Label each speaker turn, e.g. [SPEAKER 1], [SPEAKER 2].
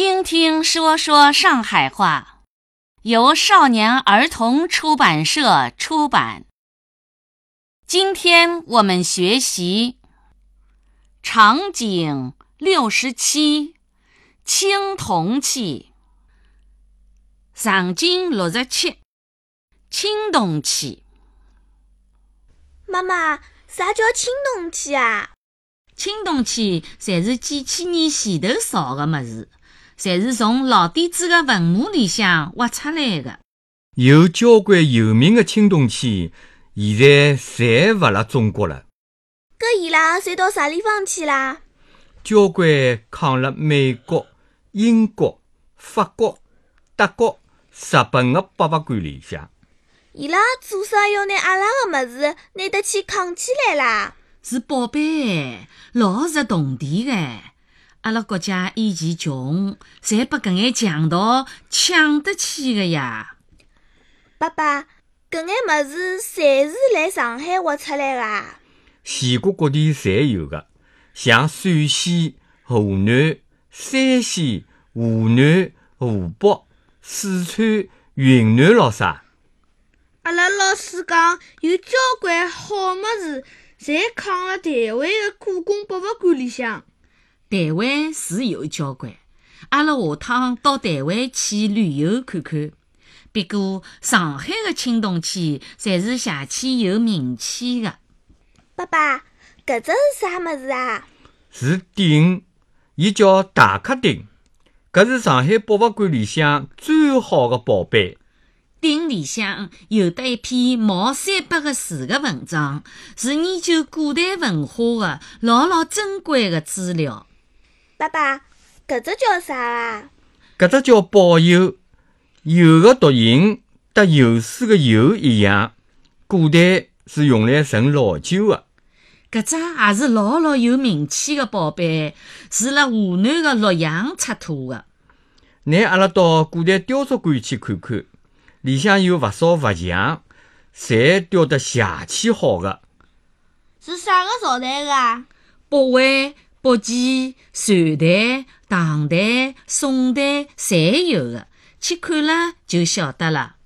[SPEAKER 1] 听听说说上海话，由少年儿童出版社出版。今天我们学习场景六十七，青铜器。场景六十七，青铜器。
[SPEAKER 2] 妈妈，啥叫青铜器啊？
[SPEAKER 1] 青铜器侪是几千年前头造的么子，侪是从老底子的坟墓里向挖出来的。
[SPEAKER 3] 有交关有名的青铜器，现在侪勿辣中国了。
[SPEAKER 2] 搿伊拉侪到啥地方去啦？
[SPEAKER 3] 交关藏辣美国、英国、法国、德国、日本的博物馆里向。
[SPEAKER 2] 伊拉做啥要拿阿拉个物事拿得去藏起来啦？
[SPEAKER 1] 是宝贝，老值铜钿个。阿拉国家以前穷，才把搿眼强盗抢得起个呀。
[SPEAKER 2] 爸爸，搿眼物事侪是来上海挖出来个。
[SPEAKER 3] 全国各地侪有个，像陕西、河南、山西、湖南、湖北、四川、云南老啥。
[SPEAKER 4] 阿拉老师讲，有交关好物事。侪藏辣台湾的故宫博物馆里向。
[SPEAKER 1] 台湾是有交关，阿拉下趟到台湾去旅游看看。不过上海的青铜器侪是邪气有名气的。
[SPEAKER 2] 爸爸，搿只是啥物事啊？
[SPEAKER 3] 是鼎，伊叫大克鼎。搿是上海博物馆里向最好的宝贝。
[SPEAKER 1] 鼎里向有得一篇毛三百个字的文章，是研究古代文化的老老珍贵的资料。
[SPEAKER 2] 爸爸，搿只叫啥啊？
[SPEAKER 3] 搿只叫宝釉，釉的读音和有水的油一样，古代是用来盛老酒的。
[SPEAKER 1] 搿只也是老老有名气的宝贝，是辣湖南的洛阳出土的。
[SPEAKER 3] 拿阿拉到古代雕塑馆去看看。里向有勿少佛像，侪雕得邪气好的。
[SPEAKER 4] 是啥个朝代的啊？
[SPEAKER 1] 北魏、北齐、隋代、唐代、宋代侪有的，去看了就晓得了。